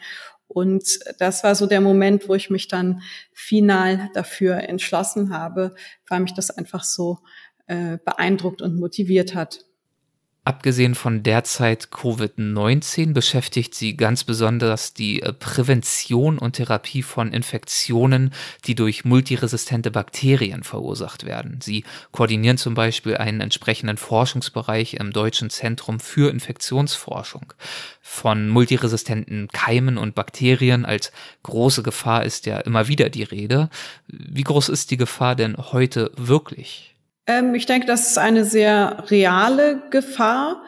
Und das war so der Moment, wo ich mich dann final dafür entschlossen habe, weil mich das einfach so äh, beeindruckt und motiviert hat. Abgesehen von derzeit Covid-19 beschäftigt sie ganz besonders die äh, Prävention und Therapie von Infektionen, die durch multiresistente Bakterien verursacht werden. Sie koordinieren zum Beispiel einen entsprechenden Forschungsbereich im Deutschen Zentrum für Infektionsforschung. Von multiresistenten Keimen und Bakterien als große Gefahr ist ja immer wieder die Rede. Wie groß ist die Gefahr denn heute wirklich? Ähm, ich denke, das ist eine sehr reale Gefahr.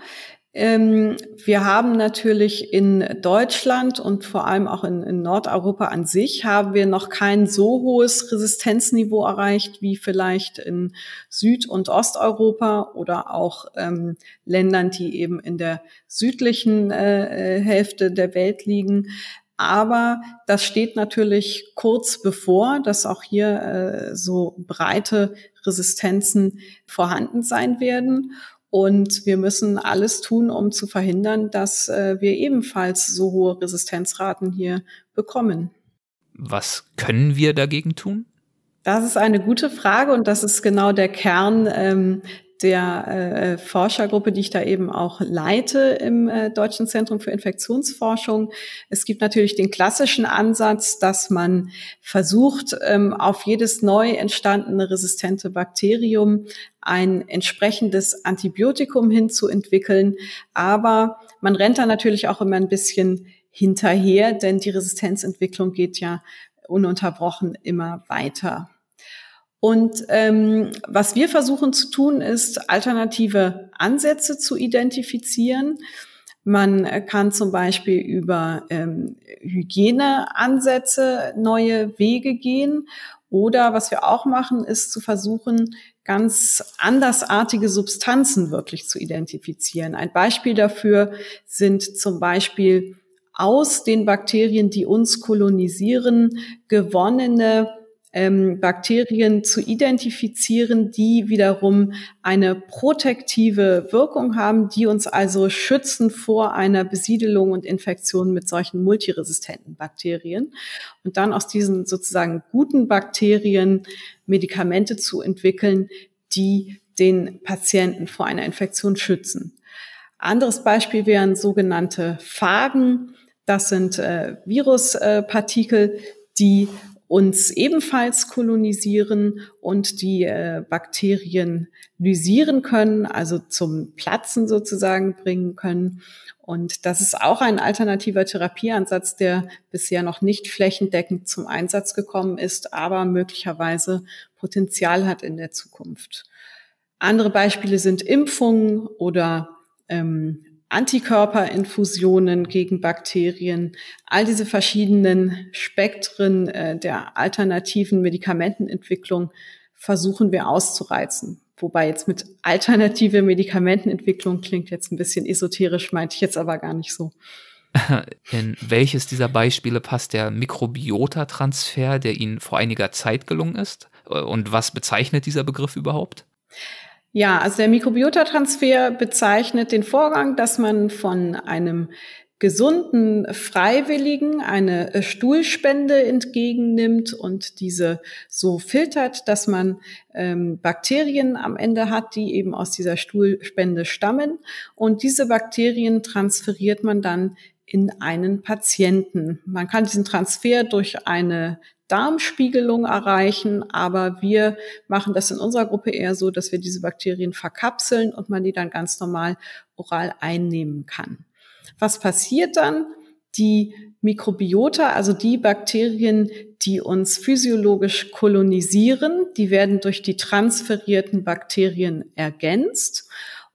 Ähm, wir haben natürlich in Deutschland und vor allem auch in, in, Nordeuropa an sich haben wir noch kein so hohes Resistenzniveau erreicht wie vielleicht in Süd- und Osteuropa oder auch ähm, Ländern, die eben in der südlichen äh, äh Hälfte der Welt liegen. Aber das steht natürlich kurz bevor, dass auch hier äh, so breite Resistenzen vorhanden sein werden. Und wir müssen alles tun, um zu verhindern, dass äh, wir ebenfalls so hohe Resistenzraten hier bekommen. Was können wir dagegen tun? Das ist eine gute Frage und das ist genau der Kern ähm, der äh, Forschergruppe, die ich da eben auch leite im äh, Deutschen Zentrum für Infektionsforschung. Es gibt natürlich den klassischen Ansatz, dass man versucht, ähm, auf jedes neu entstandene resistente Bakterium ein entsprechendes Antibiotikum hinzuentwickeln. Aber man rennt da natürlich auch immer ein bisschen hinterher, denn die Resistenzentwicklung geht ja ununterbrochen immer weiter. Und ähm, was wir versuchen zu tun, ist alternative Ansätze zu identifizieren. Man kann zum Beispiel über ähm, Hygieneansätze neue Wege gehen. Oder was wir auch machen, ist zu versuchen, ganz andersartige Substanzen wirklich zu identifizieren. Ein Beispiel dafür sind zum Beispiel aus den Bakterien, die uns kolonisieren, gewonnene ähm, Bakterien zu identifizieren, die wiederum eine protektive Wirkung haben, die uns also schützen vor einer Besiedelung und Infektion mit solchen multiresistenten Bakterien. Und dann aus diesen sozusagen guten Bakterien Medikamente zu entwickeln, die den Patienten vor einer Infektion schützen. Anderes Beispiel wären sogenannte Phagen. Das sind äh, Viruspartikel, die uns ebenfalls kolonisieren und die äh, Bakterien lysieren können, also zum Platzen sozusagen bringen können. Und das ist auch ein alternativer Therapieansatz, der bisher noch nicht flächendeckend zum Einsatz gekommen ist, aber möglicherweise Potenzial hat in der Zukunft. Andere Beispiele sind Impfungen oder ähm, Antikörperinfusionen gegen Bakterien, all diese verschiedenen Spektren äh, der alternativen Medikamentenentwicklung versuchen wir auszureizen. Wobei jetzt mit alternative Medikamentenentwicklung klingt jetzt ein bisschen esoterisch, meinte ich jetzt aber gar nicht so. In welches dieser Beispiele passt der Mikrobiota-Transfer, der Ihnen vor einiger Zeit gelungen ist? Und was bezeichnet dieser Begriff überhaupt? Ja, also der Mikrobiota-Transfer bezeichnet den Vorgang, dass man von einem gesunden Freiwilligen eine äh, Stuhlspende entgegennimmt und diese so filtert, dass man ähm, Bakterien am Ende hat, die eben aus dieser Stuhlspende stammen. Und diese Bakterien transferiert man dann in einen Patienten. Man kann diesen Transfer durch eine Darmspiegelung erreichen, aber wir machen das in unserer Gruppe eher so, dass wir diese Bakterien verkapseln und man die dann ganz normal oral einnehmen kann. Was passiert dann? Die Mikrobiota, also die Bakterien, die uns physiologisch kolonisieren, die werden durch die transferierten Bakterien ergänzt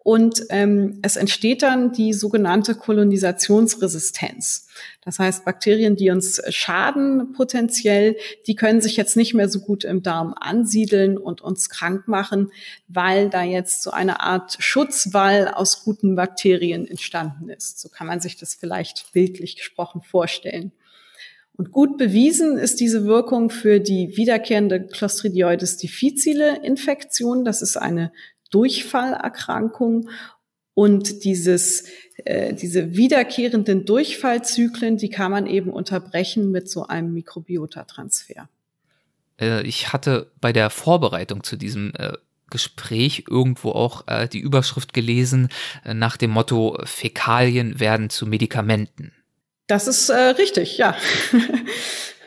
und ähm, es entsteht dann die sogenannte Kolonisationsresistenz. Das heißt, Bakterien, die uns schaden potenziell, die können sich jetzt nicht mehr so gut im Darm ansiedeln und uns krank machen, weil da jetzt so eine Art Schutzwall aus guten Bakterien entstanden ist. So kann man sich das vielleicht bildlich gesprochen vorstellen. Und gut bewiesen ist diese Wirkung für die wiederkehrende Clostridioides difficile Infektion. Das ist eine Durchfallerkrankung und dieses, äh, diese wiederkehrenden Durchfallzyklen, die kann man eben unterbrechen mit so einem Mikrobiotatransfer. Äh, ich hatte bei der Vorbereitung zu diesem äh, Gespräch irgendwo auch äh, die Überschrift gelesen äh, nach dem Motto Fäkalien werden zu Medikamenten. Das ist richtig, ja.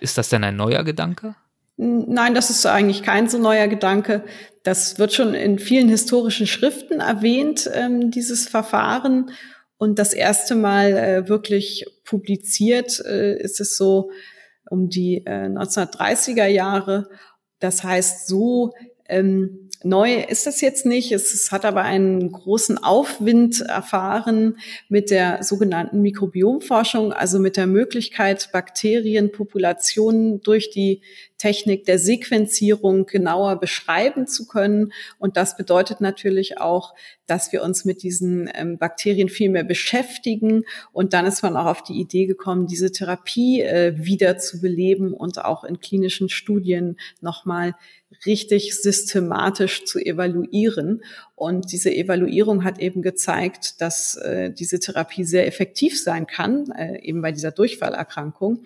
ist das denn ein neuer Gedanke? Nein, das ist eigentlich kein so neuer Gedanke. Das wird schon in vielen historischen Schriften erwähnt, ähm, dieses Verfahren. Und das erste Mal äh, wirklich publiziert äh, ist es so um die äh, 1930er Jahre. Das heißt, so ähm, Neu ist es jetzt nicht. Es, es, hat aber einen großen Aufwind erfahren mit der sogenannten Mikrobiomforschung, also mit der Möglichkeit, Bakterienpopulationen durch die Technik der Sequenzierung genauer beschreiben zu können. Und das bedeutet natürlich auch, dass wir uns mit diesen ähm, Bakterien viel mehr beschäftigen. Und dann ist man auch auf die Idee gekommen, diese Therapie äh, wieder zu beleben und auch in klinischen Studien nochmal richtig systematisch zu evaluieren. Und diese Evaluierung hat eben gezeigt, dass äh, diese Therapie sehr effektiv sein kann, äh, eben bei dieser Durchfallerkrankung.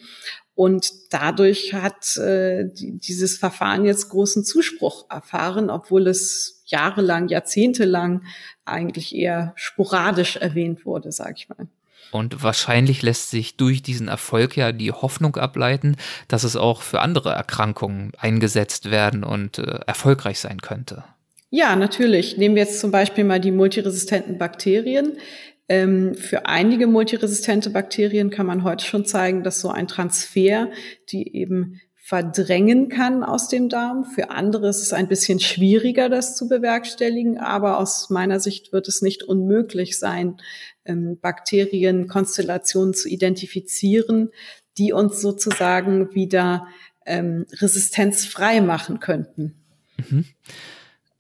Und dadurch hat äh, die, dieses Verfahren jetzt großen Zuspruch erfahren, obwohl es jahrelang, jahrzehntelang eigentlich eher sporadisch erwähnt wurde, sage ich mal. Und wahrscheinlich lässt sich durch diesen Erfolg ja die Hoffnung ableiten, dass es auch für andere Erkrankungen eingesetzt werden und äh, erfolgreich sein könnte. Ja, natürlich. Nehmen wir jetzt zum Beispiel mal die multiresistenten Bakterien. Ähm, für einige multiresistente Bakterien kann man heute schon zeigen, dass so ein Transfer, die eben verdrängen kann aus dem Darm. Für andere ist es ein bisschen schwieriger, das zu bewerkstelligen, aber aus meiner Sicht wird es nicht unmöglich sein, ähm, Bakterienkonstellationen zu identifizieren, die uns sozusagen wieder ähm, resistenzfrei machen könnten. Mhm.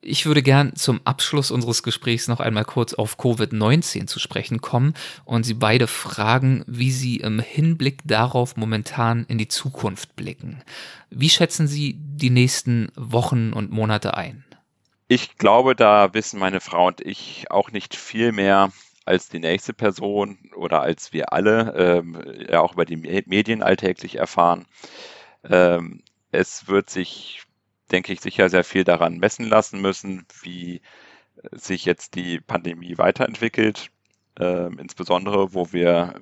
Ich würde gern zum Abschluss unseres Gesprächs noch einmal kurz auf Covid-19 zu sprechen kommen und Sie beide fragen, wie Sie im Hinblick darauf momentan in die Zukunft blicken. Wie schätzen Sie die nächsten Wochen und Monate ein? Ich glaube, da wissen meine Frau und ich auch nicht viel mehr als die nächste Person oder als wir alle ähm, ja auch über die Medien alltäglich erfahren. Ähm, es wird sich denke ich, sicher sehr viel daran messen lassen müssen, wie sich jetzt die Pandemie weiterentwickelt, äh, insbesondere wo wir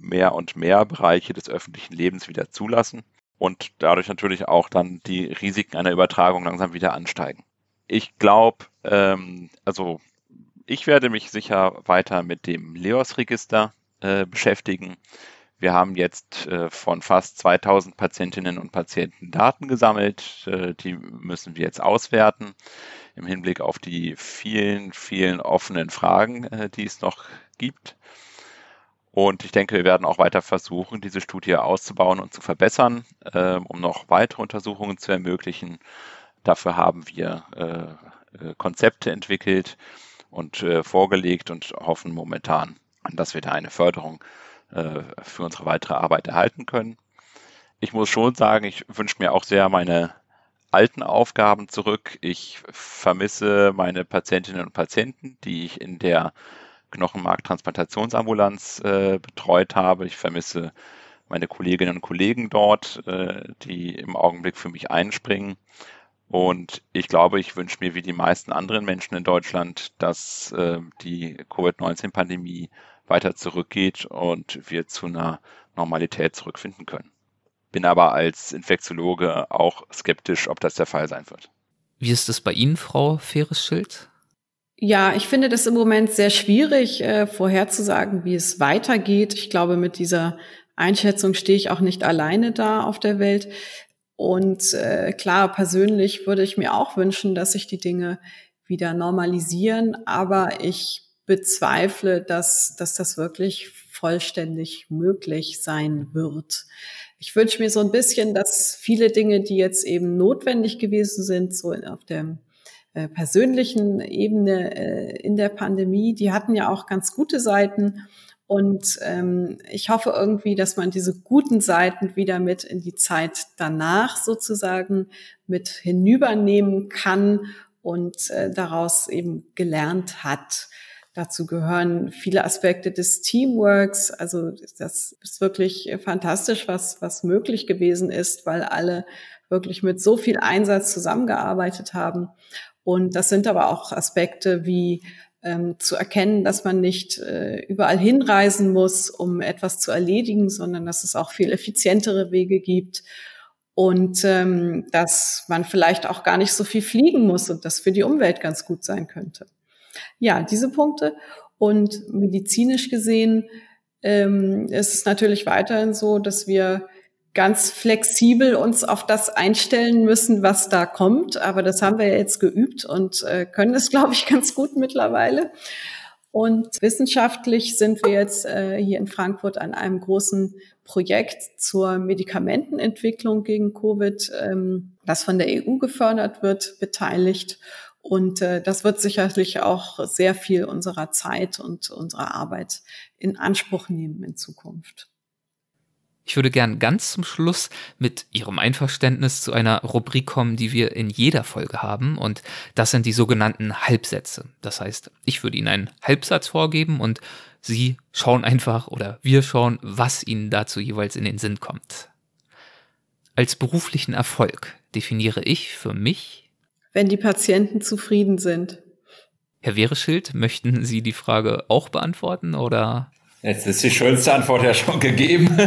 mehr und mehr Bereiche des öffentlichen Lebens wieder zulassen und dadurch natürlich auch dann die Risiken einer Übertragung langsam wieder ansteigen. Ich glaube, ähm, also ich werde mich sicher weiter mit dem LEOS-Register äh, beschäftigen. Wir haben jetzt äh, von fast 2000 Patientinnen und Patienten Daten gesammelt. Äh, die müssen wir jetzt auswerten im Hinblick auf die vielen, vielen offenen Fragen, äh, die es noch gibt. Und ich denke, wir werden auch weiter versuchen, diese Studie auszubauen und zu verbessern, ähm, um noch weitere Untersuchungen zu ermöglichen. Dafür haben wir äh, äh, Konzepte entwickelt und äh, vorgelegt und hoffen momentan, dass wir da eine Förderung äh, für unsere weitere Arbeit erhalten können. Ich muss schon sagen, ich wünsche mir auch sehr meine alten Aufgaben zurück. Ich vermisse meine Patientinnen und Patienten, die ich in der Knochenmarktransplantationsambulanz äh, betreut habe. Ich vermisse meine Kolleginnen und Kollegen dort, äh, die im Augenblick für mich einspringen. Und ich glaube, ich wünsche mir wie die meisten anderen Menschen in Deutschland, dass äh, die Covid-19-Pandemie weiter zurückgeht und wir zu einer Normalität zurückfinden können. Bin aber als Infektiologe auch skeptisch, ob das der Fall sein wird. Wie ist es bei Ihnen, Frau Feres-Schild? Ja, ich finde das im Moment sehr schwierig, äh, vorherzusagen, wie es weitergeht. Ich glaube, mit dieser Einschätzung stehe ich auch nicht alleine da auf der Welt. Und äh, klar, persönlich würde ich mir auch wünschen, dass sich die Dinge wieder normalisieren. Aber ich bezweifle, dass, dass das wirklich vollständig möglich sein wird. Ich wünsche mir so ein bisschen, dass viele Dinge, die jetzt eben notwendig gewesen sind, so auf der äh, persönlichen Ebene äh, in der Pandemie, die hatten ja auch ganz gute Seiten. Und ähm, ich hoffe irgendwie, dass man diese guten Seiten wieder mit in die Zeit danach sozusagen mit hinübernehmen kann und äh, daraus eben gelernt hat. Dazu gehören viele Aspekte des Teamworks. Also das ist wirklich fantastisch, was, was möglich gewesen ist, weil alle wirklich mit so viel Einsatz zusammengearbeitet haben. Und das sind aber auch Aspekte wie ähm, zu erkennen, dass man nicht äh, überall hinreisen muss, um etwas zu erledigen, sondern dass es auch viel effizientere Wege gibt und ähm, dass man vielleicht auch gar nicht so viel fliegen muss und das für die Umwelt ganz gut sein könnte. Ja, diese Punkte. Und medizinisch gesehen ähm, ist es natürlich weiterhin so, dass wir ganz flexibel uns auf das einstellen müssen, was da kommt. Aber das haben wir jetzt geübt und äh, können es, glaube ich, ganz gut mittlerweile. Und wissenschaftlich sind wir jetzt äh, hier in Frankfurt an einem großen Projekt zur Medikamentenentwicklung gegen Covid, ähm, das von der EU gefördert wird, beteiligt. Und äh, das wird sicherlich auch sehr viel unserer Zeit und unserer Arbeit in Anspruch nehmen in Zukunft. Ich würde gern ganz zum Schluss mit Ihrem Einverständnis zu einer Rubrik kommen, die wir in jeder Folge haben. Und das sind die sogenannten Halbsätze. Das heißt, ich würde Ihnen einen Halbsatz vorgeben und Sie schauen einfach oder wir schauen, was Ihnen dazu jeweils in den Sinn kommt. Als beruflichen Erfolg definiere ich für mich, wenn die Patienten zufrieden sind. Herr Wehreschild, möchten Sie die Frage auch beantworten oder? Jetzt ist die schönste Antwort ja schon gegeben.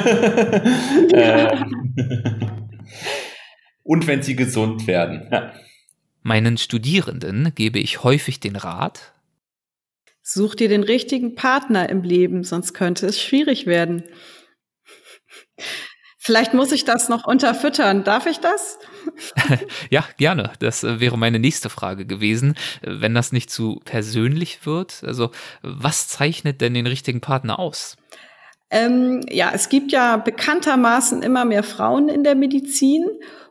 Ähm. Und wenn sie gesund werden. Ja. Meinen Studierenden gebe ich häufig den Rat, Such dir den richtigen Partner im Leben, sonst könnte es schwierig werden. Vielleicht muss ich das noch unterfüttern. Darf ich das? ja, gerne. Das äh, wäre meine nächste Frage gewesen. Wenn das nicht zu persönlich wird, also was zeichnet denn den richtigen Partner aus? Ähm, ja, es gibt ja bekanntermaßen immer mehr Frauen in der Medizin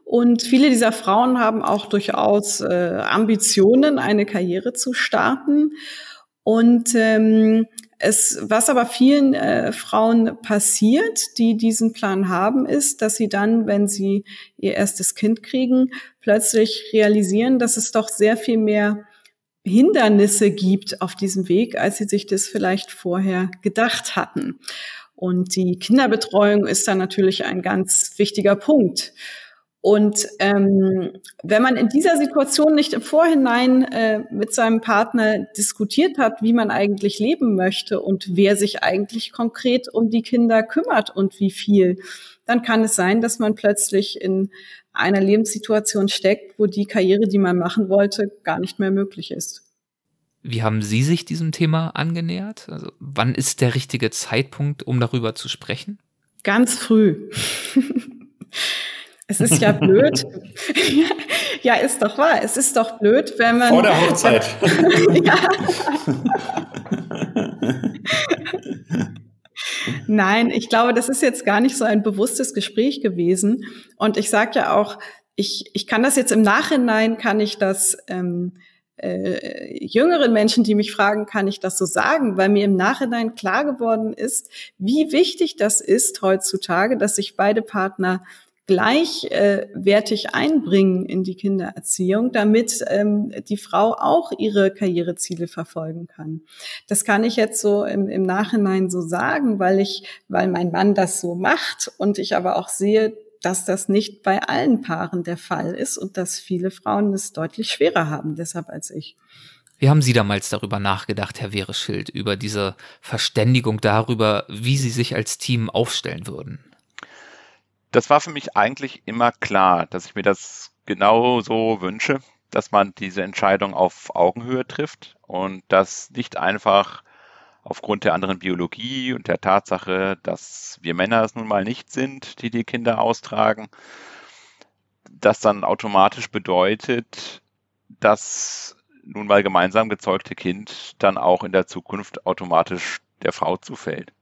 und viele dieser Frauen haben auch durchaus äh, Ambitionen, eine Karriere zu starten. Und ähm, es, was aber vielen äh, Frauen passiert, die diesen Plan haben, ist, dass sie dann, wenn sie ihr erstes Kind kriegen, plötzlich realisieren, dass es doch sehr viel mehr Hindernisse gibt auf diesem Weg, als sie sich das vielleicht vorher gedacht hatten. Und die Kinderbetreuung ist dann natürlich ein ganz wichtiger Punkt. Und ähm, wenn man in dieser Situation nicht im Vorhinein äh, mit seinem Partner diskutiert hat, wie man eigentlich leben möchte und wer sich eigentlich konkret um die Kinder kümmert und wie viel, dann kann es sein, dass man plötzlich in einer Lebenssituation steckt, wo die Karriere, die man machen wollte, gar nicht mehr möglich ist. Wie haben Sie sich diesem Thema angenähert? Also wann ist der richtige Zeitpunkt, um darüber zu sprechen? Ganz früh. Es ist ja blöd. ja, ist doch wahr. Es ist doch blöd, wenn man. Vor der Hochzeit. Nein, ich glaube, das ist jetzt gar nicht so ein bewusstes Gespräch gewesen. Und ich sage ja auch, ich, ich kann das jetzt im Nachhinein, kann ich das ähm, äh, jüngeren Menschen, die mich fragen, kann ich das so sagen, weil mir im Nachhinein klar geworden ist, wie wichtig das ist heutzutage, dass sich beide Partner gleichwertig einbringen in die Kindererziehung, damit ähm, die Frau auch ihre Karriereziele verfolgen kann. Das kann ich jetzt so im, im Nachhinein so sagen, weil ich, weil mein Mann das so macht und ich aber auch sehe, dass das nicht bei allen Paaren der Fall ist und dass viele Frauen es deutlich schwerer haben, deshalb als ich. Wie haben Sie damals darüber nachgedacht, Herr Wehreschild, über diese Verständigung darüber, wie Sie sich als Team aufstellen würden? Das war für mich eigentlich immer klar, dass ich mir das genau so wünsche, dass man diese Entscheidung auf Augenhöhe trifft und das nicht einfach aufgrund der anderen Biologie und der Tatsache, dass wir Männer es nun mal nicht sind, die die Kinder austragen, das dann automatisch bedeutet, dass nun mal gemeinsam gezeugte Kind dann auch in der Zukunft automatisch der Frau zufällt.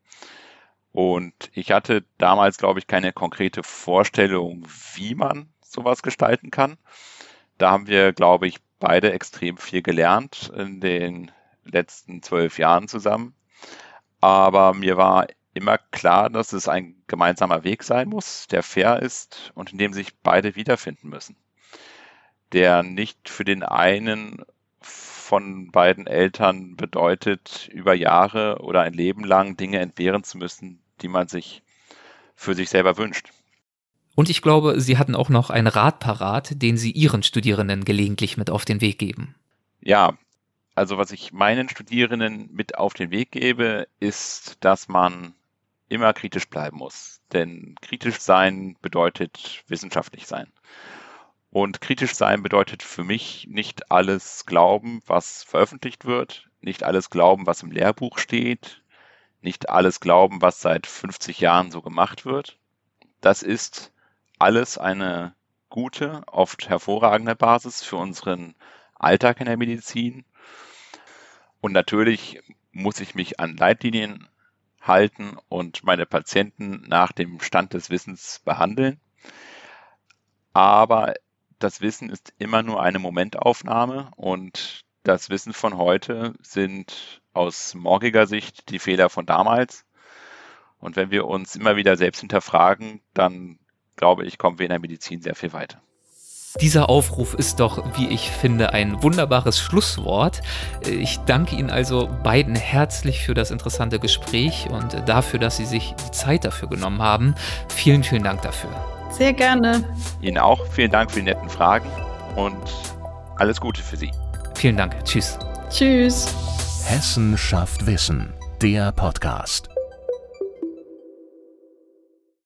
Und ich hatte damals, glaube ich, keine konkrete Vorstellung, wie man sowas gestalten kann. Da haben wir, glaube ich, beide extrem viel gelernt in den letzten zwölf Jahren zusammen. Aber mir war immer klar, dass es ein gemeinsamer Weg sein muss, der fair ist und in dem sich beide wiederfinden müssen. Der nicht für den einen von beiden Eltern bedeutet, über Jahre oder ein Leben lang Dinge entbehren zu müssen, die man sich für sich selber wünscht. Und ich glaube, Sie hatten auch noch einen Rat parat, den Sie Ihren Studierenden gelegentlich mit auf den Weg geben. Ja, also was ich meinen Studierenden mit auf den Weg gebe, ist, dass man immer kritisch bleiben muss. Denn kritisch sein bedeutet wissenschaftlich sein. Und kritisch sein bedeutet für mich nicht alles glauben, was veröffentlicht wird, nicht alles glauben, was im Lehrbuch steht, nicht alles glauben, was seit 50 Jahren so gemacht wird. Das ist alles eine gute, oft hervorragende Basis für unseren Alltag in der Medizin. Und natürlich muss ich mich an Leitlinien halten und meine Patienten nach dem Stand des Wissens behandeln. Aber das Wissen ist immer nur eine Momentaufnahme und das Wissen von heute sind aus morgiger Sicht die Fehler von damals. Und wenn wir uns immer wieder selbst hinterfragen, dann glaube ich, kommen wir in der Medizin sehr viel weiter. Dieser Aufruf ist doch, wie ich finde, ein wunderbares Schlusswort. Ich danke Ihnen also beiden herzlich für das interessante Gespräch und dafür, dass Sie sich die Zeit dafür genommen haben. Vielen, vielen Dank dafür. Sehr gerne. Ihnen auch. Vielen Dank für die netten Fragen und alles Gute für Sie. Vielen Dank. Tschüss. Tschüss. Hessen schafft Wissen, der Podcast.